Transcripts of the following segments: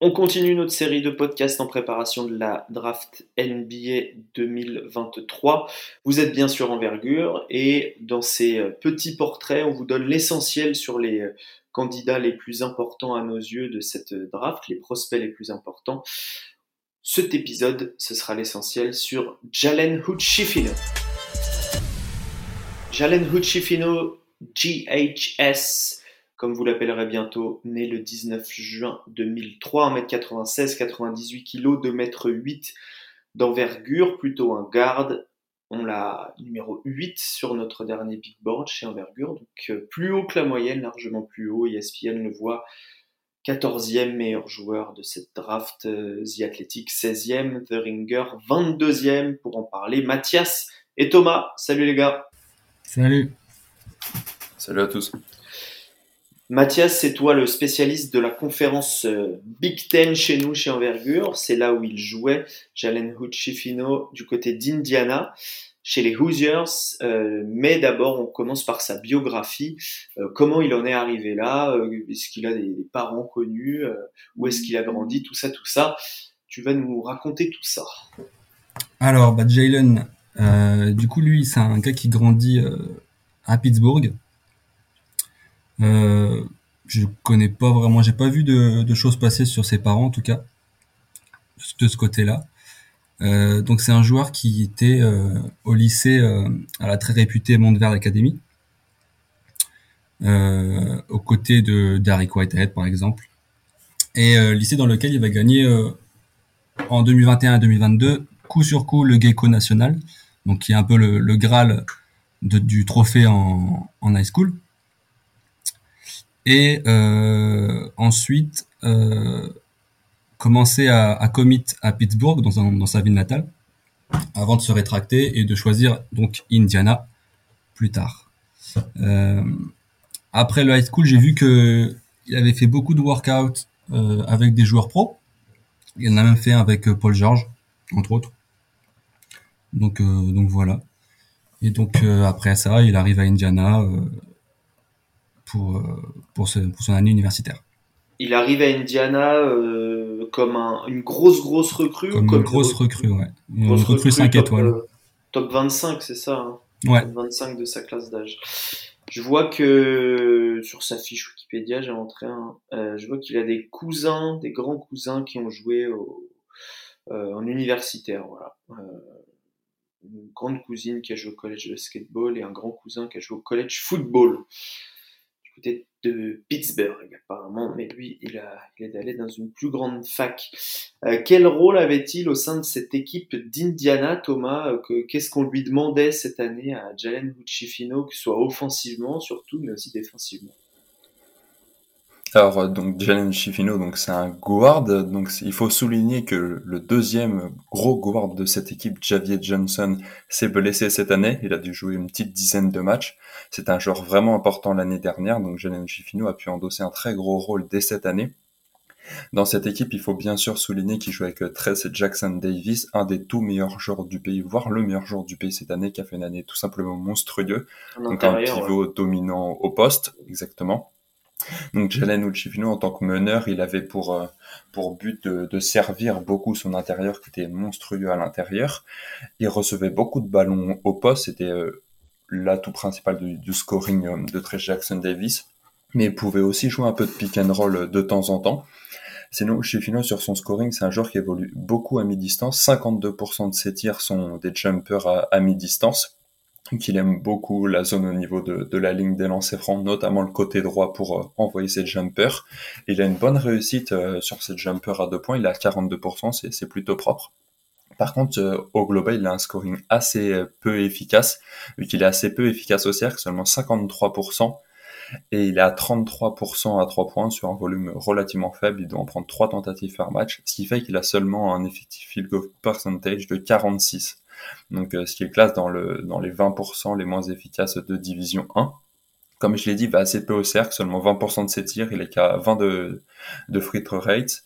On continue notre série de podcasts en préparation de la draft NBA 2023. Vous êtes bien sûr Envergure et dans ces euh, petits portraits, on vous donne l'essentiel sur les euh, candidats les plus importants à nos yeux de cette draft, les prospects les plus importants. Cet épisode, ce sera l'essentiel sur Jalen Hood-Schifino. Jalen Hood-Schifino, GHS, comme vous l'appellerez bientôt, né le 19 juin 2003, 1m96, 98 kg, 2m8 d'envergure, plutôt un garde. On l'a numéro 8 sur notre dernier big board chez envergure, donc euh, plus haut que la moyenne, largement plus haut. ESPN le voit 14e meilleur joueur de cette draft, euh, The Athletic 16e, The Ringer 22e pour en parler. Mathias et Thomas, salut les gars. Salut. Salut à tous. Mathias, c'est toi le spécialiste de la conférence euh, Big Ten chez nous, chez Envergure. C'est là où il jouait, Jalen Hood-Schifino, du côté d'Indiana, chez les Hoosiers. Euh, mais d'abord, on commence par sa biographie. Euh, comment il en est arrivé là? Est-ce qu'il a des, parents connus? Où est-ce qu'il a grandi? Tout ça, tout ça. Tu vas nous raconter tout ça. Alors, bah, Jalen, du coup, lui, c'est un gars qui grandit à Pittsburgh. Euh, je connais pas vraiment, j'ai pas vu de, choses passer sur ses parents en tout cas de ce côté-là. Euh, donc c'est un joueur qui était euh, au lycée à la très réputée Montverde Academy, aux côtés de Derek Whitehead par exemple, et lycée dans lequel il va gagner en 2021-2022 coup sur coup le Gecko National, donc qui est un peu le, graal du trophée en, en high school. Et euh, ensuite, euh, commencer à, à commit à Pittsburgh, dans, dans sa ville natale, avant de se rétracter et de choisir donc Indiana plus tard. Euh, après le high school, j'ai vu que il avait fait beaucoup de workouts euh, avec des joueurs pro. Il en a même fait un avec euh, Paul George, entre autres. Donc, donc voilà. Et donc après ça, il arrive à Indiana pour, euh, pour, pour son année universitaire. Il arrive à Indiana euh, comme un, une grosse, grosse recrue Comme, une grosse recrue, ouais. Une recrue, 5 étoiles. Euh, top 25, c'est ça hein Ouais. Top 25 de sa classe d'âge. Je vois que sur sa fiche Wikipédia, j'ai rentré un. je vois qu'il a des cousins, des grands cousins qui ont joué au, en universitaire. Voilà. une grande cousine qui a joué au collège de skateball et un grand cousin qui a joué au collège football de Pittsburgh apparemment, mais lui, il, a, il est allé dans une plus grande fac. Euh, quel rôle avait-il au sein de cette équipe d'Indiana, Thomas euh, Qu'est-ce qu'on lui demandait cette année à Jalen Bucci-Fino, que ce soit offensivement surtout, mais aussi défensivement? Alors, euh, donc, Jalen Chifino, donc, c'est un guard. Donc, il faut souligner que le deuxième gros guard de cette équipe, Javier Johnson, s'est blessé cette année. Il a dû jouer une petite dizaine de matchs. C'est un joueur vraiment important l'année dernière. Donc, Jalen Chifino a pu endosser un très gros rôle dès cette année. Dans cette équipe, il faut bien sûr souligner qu'il joue avec euh, Tress Jackson Davis, un des tout meilleurs joueurs du pays, voire le meilleur joueur du pays cette année, qui a fait une année tout simplement monstrueuse. donc un pivot dominant au poste, exactement. Donc Jalen Uchifino en tant que meneur, il avait pour euh, but de, servir beaucoup son intérieur qui était monstrueux à l'intérieur. Il recevait beaucoup de ballons au poste, c'était euh, l'atout principal du, scoring euh, de Trey Jackson Davis, mais il pouvait aussi jouer un peu de pick and roll de temps en temps. Sinon, Uchifino sur son scoring, c'est un joueur qui évolue beaucoup à mi-distance. 52% de ses tirs sont des jumpers à mi-distance qu'il aime beaucoup la zone au niveau de, la ligne des lancers francs, notamment le côté droit pour euh, envoyer ses jumpers. Il a une bonne réussite euh, sur ses jumpers à deux points, il a 42%, c'est plutôt propre. Par contre, euh, au global, il a un scoring assez peu efficace, vu qu'il est assez peu efficace au cercle, seulement 53%, et il est à 33% à 3 points sur un volume relativement faible, il doit en prendre 3 tentatives par match, ce qui fait qu'il a seulement un effectif field goal percentage de 46 donc euh, ce qui est classe dans, le, dans les 20% les moins efficaces de Division 1. Comme je l'ai dit, il va assez peu au cercle, seulement 20% de ses tirs, il est qu'à 20 de, de free throw rate.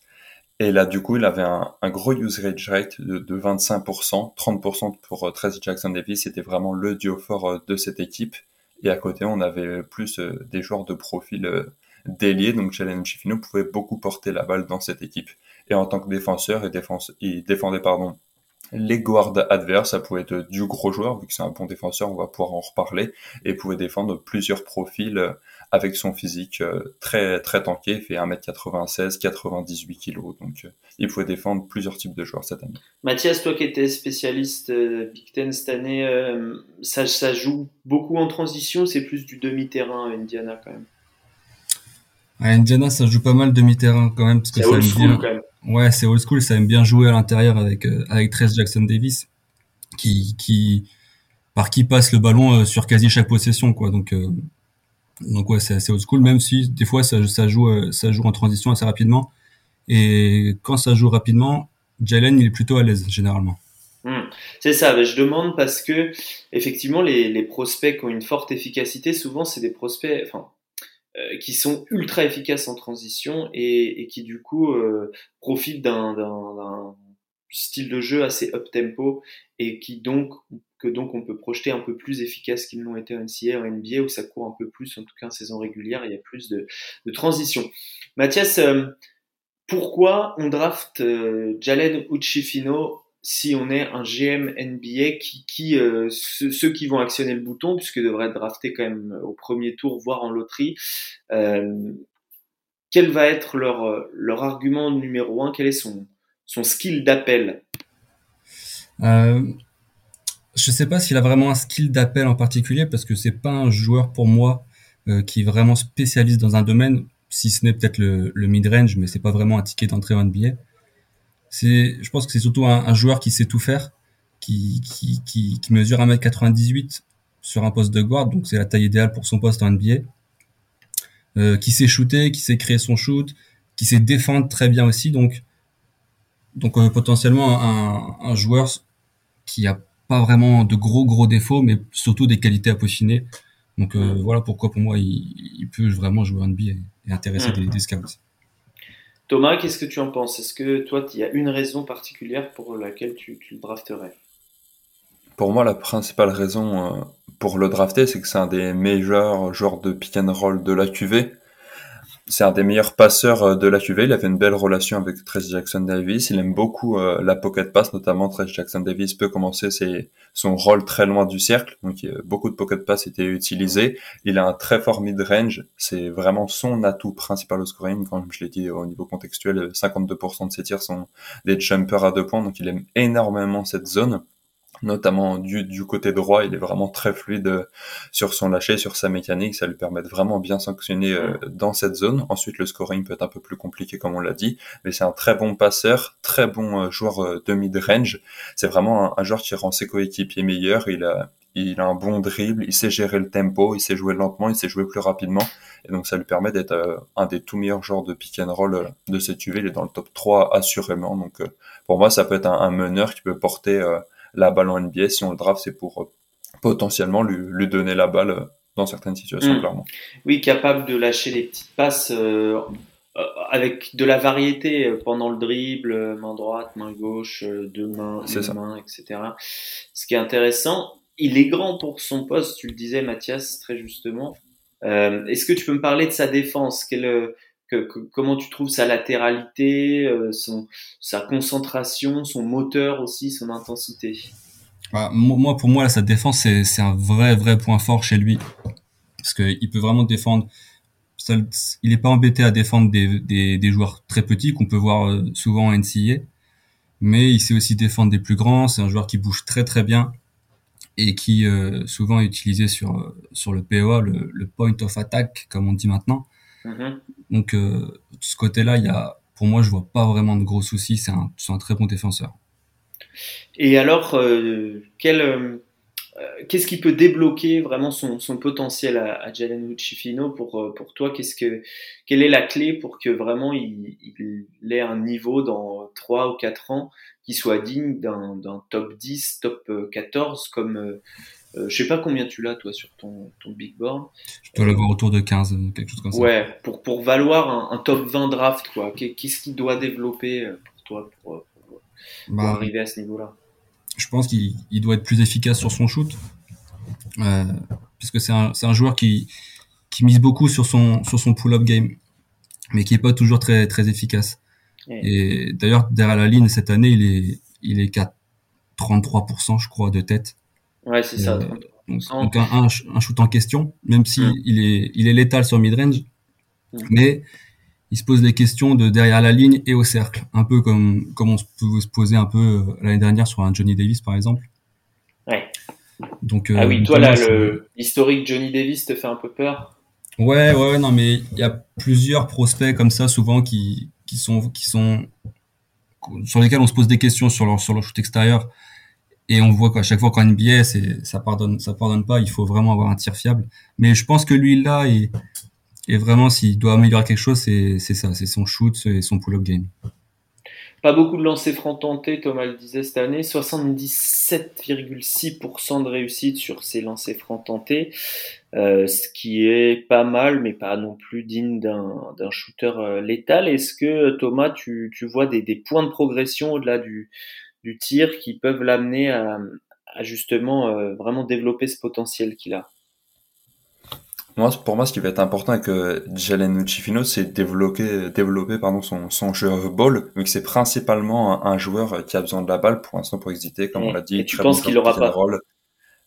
Et là, du coup, il avait un, gros usage rate de, de 25%, 30% pour euh, Tracy Jackson Davis. C'était vraiment le duo fort euh, de cette équipe. Et à côté, on avait plus des joueurs de profil d'ailier, donc Jalen Chifino pouvait beaucoup porter la balle dans cette équipe. Et en tant que défenseur, il, il défendait pardon, les guards adverses, ça pouvait être du gros joueur, vu que c'est un bon défenseur, on va pouvoir en reparler, et pouvait défendre plusieurs profils euh, avec son physique euh, très très tanké, il fait 1m96, 98 kg, donc euh, il pouvait défendre plusieurs types de joueurs cette année. Mathias, toi qui étais spécialiste Big Ten cette année, ça, ça joue beaucoup en transition, c'est plus du demi-terrain Indiana quand même? Indiana, ça joue pas mal demi-terrain quand même, parce que ça aime bien. Quand même. Ouais, c'est old school, ça aime bien jouer à l'intérieur avec euh, avec Trace Jackson Davis, qui qui par qui passe le ballon euh, sur quasi chaque possession, quoi. Donc euh, donc ouais, c'est assez old school, même si des fois ça, ça joue ça joue en transition assez rapidement. Et quand ça joue rapidement, Jalen il est plutôt à l'aise généralement. Hmm. C'est ça, je demande parce que effectivement les, les prospects qui ont une forte efficacité, souvent c'est des prospects, enfin euh, qui sont ultra efficaces en transition et, et qui du coup euh, profitent d'un style de jeu assez up tempo et qui donc que donc on peut projeter un peu plus efficace qu'ils l'ont été en NCA en NBA où ça court un peu plus en tout cas en saison régulière il y a plus de, de transition. Mathias, euh, pourquoi on draft Jalen Uchifino si on est un GM NBA qui, euh, ceux, qui vont actionner le bouton, puisque devrait être drafté quand même au premier tour, voire en loterie, euh, quel va être leur, leur argument numéro un? Quel est son, son skill d'appel? Euh, Je sais pas s'il a vraiment un skill d'appel en particulier, parce que c'est pas un joueur pour moi euh, qui est vraiment spécialiste dans un domaine, si ce n'est peut-être le, le mid-range, mais c'est pas vraiment un ticket d'entrée en NBA c'est, je pense que c'est surtout un, un, joueur qui sait tout faire, qui, qui, qui, qui mesure 1m98 sur un poste de guard, donc c'est la taille idéale pour son poste en NBA. Euh, qui sait shooter, qui sait créer son shoot, qui sait défendre très bien aussi, donc donc euh, potentiellement un, un, joueur qui a pas vraiment de gros gros défauts, mais surtout des qualités à peaufiner. Donc euh, voilà pourquoi pour moi il, il, peut vraiment jouer en NBA et, intéresser des, des scouts. Thomas, qu'est-ce que tu en penses? Est-ce que toi, il y a une raison particulière pour laquelle tu, le drafterais? Pour moi, la principale raison euh, pour le drafter, c'est que c'est un des meilleurs joueurs de pick and roll de la QV c'est un des meilleurs passeurs euh, de la QV. Il avait une belle relation avec Trace Jackson Davis. Il aime beaucoup euh, la pocket pass, notamment Trace Jackson Davis peut commencer son rôle très loin du cercle. Donc beaucoup de pocket pass étaient utilisés. Il a un très fort mid range. C'est vraiment son atout principal au scoring. Comme je l'ai dit au niveau contextuel, 52% de ses tirs sont des jumpers à deux points. Donc il aime énormément cette zone notamment du, du côté droit, il est vraiment très fluide euh, sur son lâcher, sur sa mécanique, ça lui permet de vraiment bien sanctionner euh, dans cette zone. Ensuite, le scoring peut être un peu plus compliqué comme on l'a dit, mais c'est un très bon passeur, très bon euh, joueur de mid-range. C'est vraiment un, joueur qui rend ses coéquipiers meilleurs. Il a, il a un bon dribble, il sait gérer le tempo, il sait jouer lentement, il sait jouer plus rapidement. Et donc ça lui permet d'être un des tout meilleurs joueurs de pick and roll de cette UV. Il est dans le top 3 assurément. Donc pour moi, ça peut être un, un meneur qui peut porter la balle en NBA. Si on le draft, c'est pour euh, potentiellement lui, lui, donner la balle euh, dans certaines situations, mm. clairement. Oui, capable de lâcher les petites passes euh, avec de la variété pendant le dribble, main droite, main gauche, deux mains, une main, etc. Ce qui est intéressant, il est grand pour son poste, tu le disais Mathias très justement. Euh, Est-ce que tu peux me parler de sa défense? Quelle, comment tu trouves sa latéralité, euh, son, sa concentration, son moteur aussi, son intensité? Bah, Moi, pour moi, sa défense, c'est un vrai, vrai point fort chez lui. Parce qu'il peut vraiment défendre. il n'est pas embêté à défendre des, des, joueurs très petits qu'on peut voir euh, souvent en NCA. Mais il sait aussi défendre des plus grands. C'est un joueur qui bouge très, très bien et qui euh, souvent est utilisé sur, sur le POA, le point of attack, comme on dit maintenant. Mm-hmm. Donc, euh, de ce côté-là, il y a, pour moi, je vois pas vraiment de gros soucis. C'est un, un, très bon défenseur. Et alors, euh, quel, euh, qu'est-ce qui peut débloquer vraiment son, son potentiel à, à Jalen Uchifino pour, euh, pour toi? Qu'est-ce que, quelle est la clé pour que vraiment il, il ait un niveau dans 3 ou 4 ans qui soit digne d'un, d'un top 10, top 14 comme euh, je sais pas combien tu l'as, toi, sur ton, ton big board. Je peux l'avoir autour de 15, quelque chose comme ça. Ouais, pour, pour valoir un, un top 20 draft, quoi. Qu'est-ce qu'il doit développer euh, pour toi pour, pour, bah, arriver à ce niveau-là? Je pense qu'il doit être plus efficace sur son shoot. Euh, puisque c'est un, un joueur qui, qui mise beaucoup sur son sur son pull-up game, mais qui est pas toujours très très efficace. Et d'ailleurs derrière la ligne cette année, il est il est qu'à 33% je crois de tête. Ouais, c'est ça. Donc, un, un, shoot en question, même si mm. il est il est létal sur mid range, mm. mais il se pose des questions de derrière la ligne et au cercle, un peu comme comme on peut se poser un peu euh, l'année dernière sur un Johnny Davis par exemple. Ouais. Donc, euh, ah oui, toi là, l'historique Johnny Davis te fait un peu peur? Ouais, ouais, non, mais il y a plusieurs prospects comme ça souvent qui qui sont qui sont sur lesquels on se pose des questions sur leur sur leur shoot extérieur et on voit qu'à chaque fois qu'en NBA c'est ça pardonne ça pardonne pas il faut vraiment avoir un tir fiable mais je pense que lui là et et vraiment s'il doit améliorer quelque chose c'est ça c'est son shoot et son pull-up game pas beaucoup de lancers francs tentés, Thomas le disait cette année. 77,6% de réussite sur ces lancers francs tentés, euh, ce qui est pas mal, mais pas non plus digne d'un shooter euh, létal. Est-ce que Thomas, tu, tu vois des, points de progression au-delà du, du tir qui peuvent l'amener à, à, justement euh, vraiment développer ce potentiel qu'il a moi, pour moi, ce qui va être important avec euh, Jalen Uchifino, c'est développer, développer pardon, son, son jeu ball, vu que c'est principalement un, joueur qui a besoin de la balle pour l'instant pour exister, comme on l'a dit. Et tu penses qu'il aura pas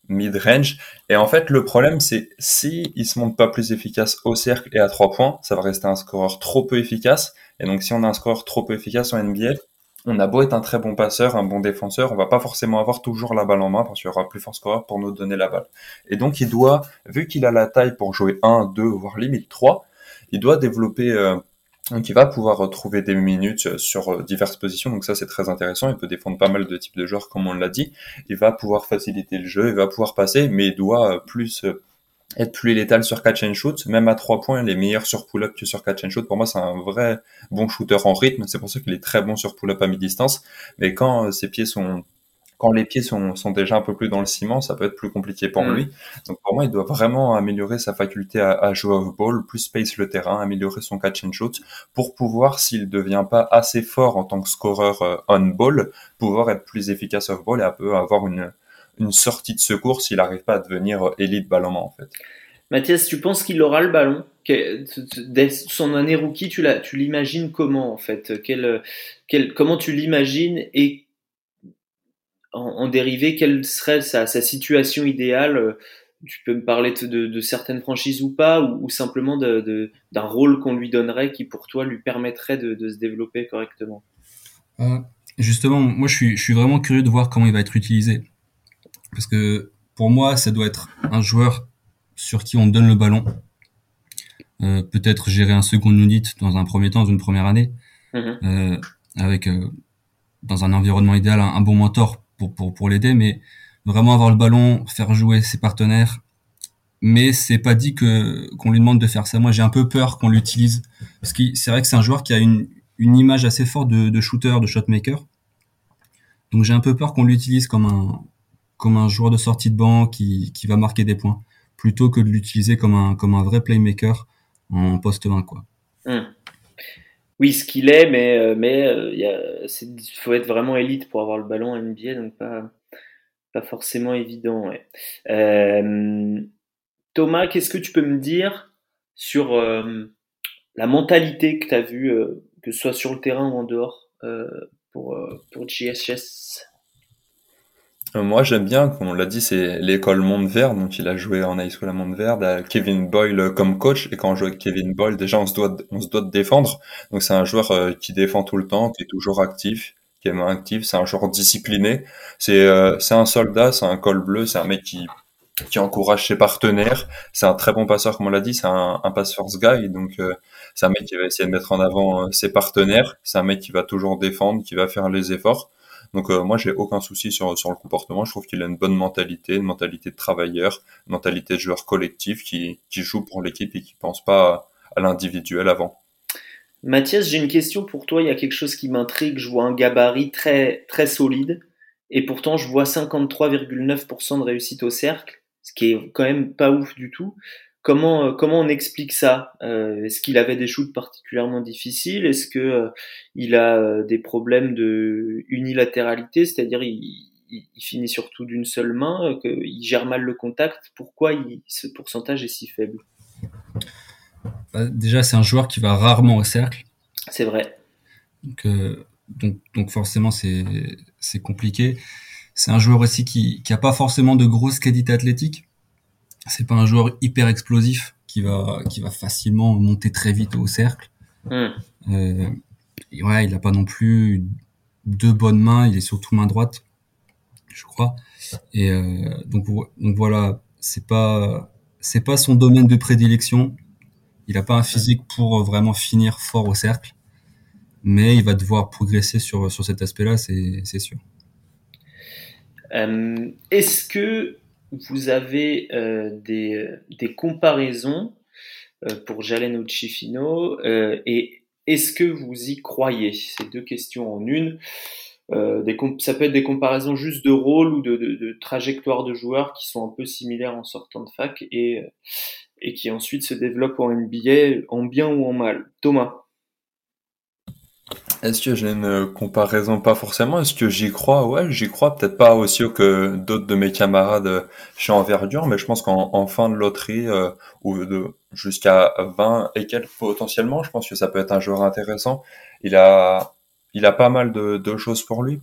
mid-range. Et en fait, le problème, c'est si il se montre pas plus efficace au cercle et à trois points, ça va rester un scoreur trop peu efficace. Et donc, si on a un scoreur trop peu efficace en NBA, on a beau être un très bon passeur, un bon défenseur, on va pas forcément avoir toujours la balle en main parce qu'il y aura plus fort scoreur pour nous donner la balle. Et donc il doit, vu qu'il a la taille pour jouer 1, 2, voire limite 3, il doit développer euh, donc il va pouvoir trouver des minutes sur euh, diverses positions, donc ça c'est très intéressant, il peut défendre pas mal de types de joueurs comme on l'a dit, il va pouvoir faciliter le jeu, il va pouvoir passer, mais il doit plus euh, être plus létal sur catch and shoot, même à trois points, il est meilleur sur pull-up que sur catch and shoot. Pour moi, c'est un vrai bon shooter en rythme. C'est pour ça qu'il est très bon sur pull-up à mi-distance. Mais quand euh, ses pieds sont, quand les pieds sont, sont déjà un peu plus dans le ciment, ça peut être plus compliqué pour mm. lui. Donc pour moi, il doit vraiment améliorer sa faculté à, à jouer off ball, plus space le terrain, améliorer son catch and shoot pour pouvoir, s'il devient pas assez fort en tant que scoreur euh, on ball, pouvoir être plus efficace off ball et un peu avoir une, une sortie de secours s'il n'arrive pas à devenir élite ballon en fait. Mathias, tu penses qu'il aura le ballon? Dès son année rookie, tu l'imagines comment en fait? Quel, quel, Comment tu l'imagines et en, dérivé, quelle serait sa, sa, situation idéale? Tu peux me parler de, de certaines franchises ou pas, ou, simplement d'un de, rôle qu'on lui donnerait qui pour toi lui permettrait de, se développer correctement? Euh, Justement, moi je suis, je suis vraiment curieux de voir comment il va être utilisé. Parce que pour moi, ça doit être un joueur sur qui on donne le ballon. Euh, peut-être gérer un second unit dans un premier temps, dans une première année, mhm. euh, avec euh, dans un environnement idéal un, bon mentor pour pour pour l'aider, mais vraiment avoir le ballon, faire jouer ses partenaires. Mais c'est pas dit que qu'on lui demande de faire ça. Moi, j'ai un peu peur qu'on l'utilise parce que c'est vrai que c'est un joueur qui a une une image assez forte de, de shooter, de shotmaker. Donc j'ai un peu peur qu'on l'utilise comme un comme un joueur de sortie de banc qui, qui va marquer des points, plutôt que de l'utiliser comme un, comme un vrai playmaker en poste 20. Quoi. Hmm. Oui, ce qu'il est, mais euh, mais euh, il faut être vraiment élite pour avoir le ballon à NBA, donc pas pas forcément évident. Euh, Thomas, qu'est-ce que tu peux me dire sur la mentalité que tu as vue, que ce soit sur le terrain ou en dehors, pour pour GSS euh, moi, j'aime bien, comme on l'a dit, c'est l'école Monde Vert. Donc, il a joué en high school à Monde Vert, Kevin Boyle comme coach. Et quand on joue avec Kevin Boyle, déjà, on se doit, on se doit de défendre. Donc, c'est un joueur euh, qui défend tout le temps, qui est toujours actif, qui est actif. C'est un joueur discipliné. C'est, euh, c'est un soldat, c'est un col bleu, c'est un mec qui, qui encourage ses partenaires. C'est un très bon passeur, comme on l'a dit. C'est un, un pass first guy. Donc, c'est un mec qui va essayer de mettre en avant ses partenaires. C'est un mec qui va toujours défendre, qui va faire les efforts. Donc euh, moi j'ai aucun souci sur sur le comportement. Je trouve qu'il a une bonne mentalité, une mentalité de travailleur, une mentalité de joueur collectif qui qui joue pour l'équipe et qui pense pas à, l'individuel avant. Mathias, j'ai une question pour toi. Il y a quelque chose qui m'intrigue. Je vois un gabarit très très solide et pourtant je vois 53,9% de réussite au cercle, ce qui est quand même pas ouf du tout. Comment, euh, comment on explique ça euh, Est-ce qu'il avait des shoots particulièrement difficiles Est-ce que euh, il a des problèmes de unilatéralité, c'est-à-dire il, il, finit surtout d'une seule main, qu'il gère mal le contact Pourquoi il, ce pourcentage est si faible? Bah, Déjà, c'est un joueur qui va rarement au cercle. C'est vrai. Donc, euh, donc, donc forcément, c'est compliqué. C'est un joueur aussi qui qui a pas forcément de grosses qualités athlétiques. C'est pas un joueur hyper explosif qui va qui va facilement monter très vite au cercle. Hmm. Euh, et ouais, il a pas non plus deux bonnes mains. Il est surtout main droite, je crois. Et euh, donc donc voilà, c'est pas c'est pas son domaine de prédilection. Il a pas un physique pour vraiment finir fort au cercle mais il va devoir progresser sur, sur cet aspect-là, c'est sûr. Euh, Est-ce que vous avez euh, des, des, comparaisons euh, pour Jalen Uchifino euh, et est-ce que vous y croyez? C'est deux questions en une. Euh, des ça peut être des comparaisons juste de rôle ou de, de, de, trajectoire de joueurs qui sont un peu similaires en sortant de fac et, et qui ensuite se développent en NBA en bien ou en mal. Thomas est-ce que j'ai une comparaison? Pas forcément. Est-ce que j'y crois? Ouais, j'y crois. Peut-être pas aussi haut que d'autres de mes camarades chez Envergure, mais je pense qu'en fin de loterie, euh, ou de jusqu'à 20 et quelques potentiellement, je pense que ça peut être un joueur intéressant. Il a, il a pas mal de, de choses pour lui.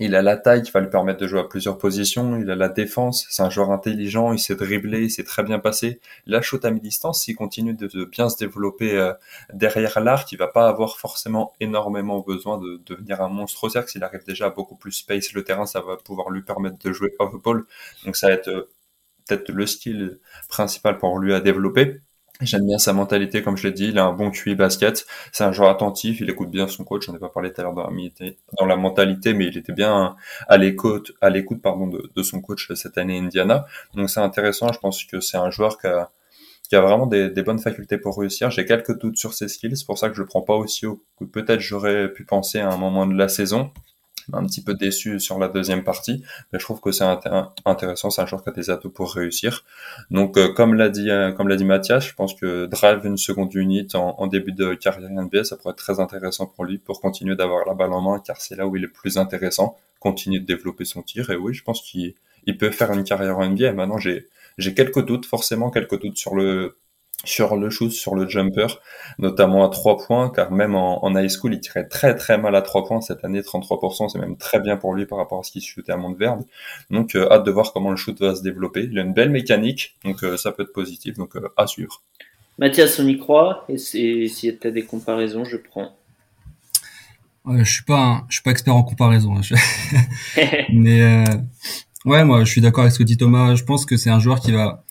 Il a la taille qui va lui permettre de jouer à plusieurs positions. Il a la défense. C'est un joueur intelligent. Il sait dribbler. Il sait très bien passer. La shoot à mi-distance, s'il continue de, bien se développer euh, derrière l'arc, il va pas avoir forcément énormément besoin de, devenir un monstre au cercle. S'il arrive déjà à beaucoup plus space le terrain, ça va pouvoir lui permettre de jouer off-ball. Donc ça va être euh, peut-être le style principal pour lui à développer. J'aime bien sa mentalité, comme je l'ai dit, il a un bon QI basket, c'est un joueur attentif, il écoute bien son coach, j'en ai pas parlé tout à l'heure dans, la mentalité, mais il était bien à l'écoute, de, son coach cette année Indiana. Donc c'est intéressant, je pense que c'est un joueur qui a, vraiment des, des, bonnes facultés pour réussir. J'ai quelques doutes sur ses skills, c'est pour ça que je le prends pas aussi haut que peut-être j'aurais pu penser à un moment de la saison un petit peu déçu sur la deuxième partie, mais je trouve que c'est intéressant, c'est un joueur qui a des atouts pour réussir. Donc, euh, comme l'a dit, euh, comme l'a dit Mathias, je pense que drive une seconde unité en, début de carrière NBA, ça pourrait être très intéressant pour lui, pour continuer d'avoir la balle en main, car c'est là où il est plus intéressant, continuer de développer son tir. Et oui, je pense qu'il peut faire une carrière en NBA. Maintenant, j'ai j'ai quelques doutes, forcément quelques doutes sur le sur le shoot, sur le jumper, notamment à 3 points, car même en, high school, il tirait très très mal à 3 points cette année, 33%, c'est même très bien pour lui par rapport à ce qu'il shootait à Montverde. Donc euh, hâte de voir comment le shoot va se développer. Il a une belle mécanique, donc euh, ça peut être positif, donc euh, à suivre. Mathias, on y croit, et si tu as des comparaisons, je prends. Ouais, je suis pas je suis pas expert en comparaison, hein, mais ouais, moi je suis d'accord avec ce que dit Thomas. Je pense que c'est un joueur qui va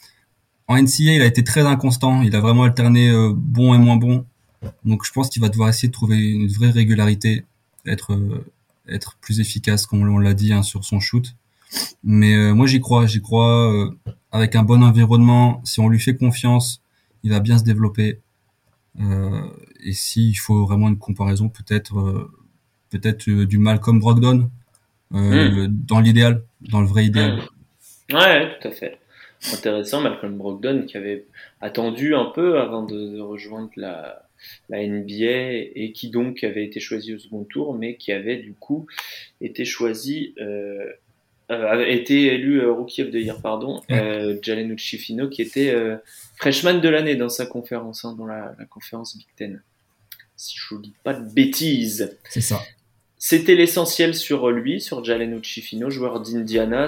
en NCA, il a été très inconstant. Il a vraiment alterné euh, bon et moins bon. Donc, je pense qu'il va devoir essayer de trouver une vraie régularité, être euh, être plus efficace, comme on l'a dit, hein, sur son shoot. Mais euh, moi, j'y crois. J'y crois. avec un bon environnement, si on lui fait confiance, il va bien se développer. et s'il faut vraiment une comparaison, peut-être peut-être du Malcolm Brogdon hmm. dans l'idéal, dans le vrai idéal. Ouais, tout à fait intéressant, Malcolm Brogdon qui avait attendu un peu avant de, rejoindre la, la, NBA et qui donc avait été choisi au second tour, mais qui avait du coup été choisi, euh, euh avait été élu euh, Rookie of the Year, pardon, euh, Jalen Uchifino, qui était euh, freshman de l'année dans sa conférence, hein, dans la, la conférence Big Ten. Si je ne dis pas de bêtises. C'est ça. C'était l'essentiel sur lui, sur Jalen Uchifino, joueur d'Indiana.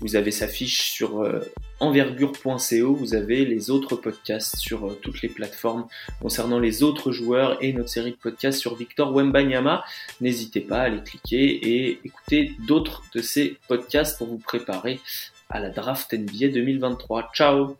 Vous avez sa fiche sur euh, envergure.co. Vous avez les autres podcasts sur euh, toutes les plateformes concernant les autres joueurs et notre série de podcasts sur Victor Wembanyama. N'hésitez pas à aller cliquer et écouter d'autres de ces podcasts pour vous préparer à la draft NBA 2023. Ciao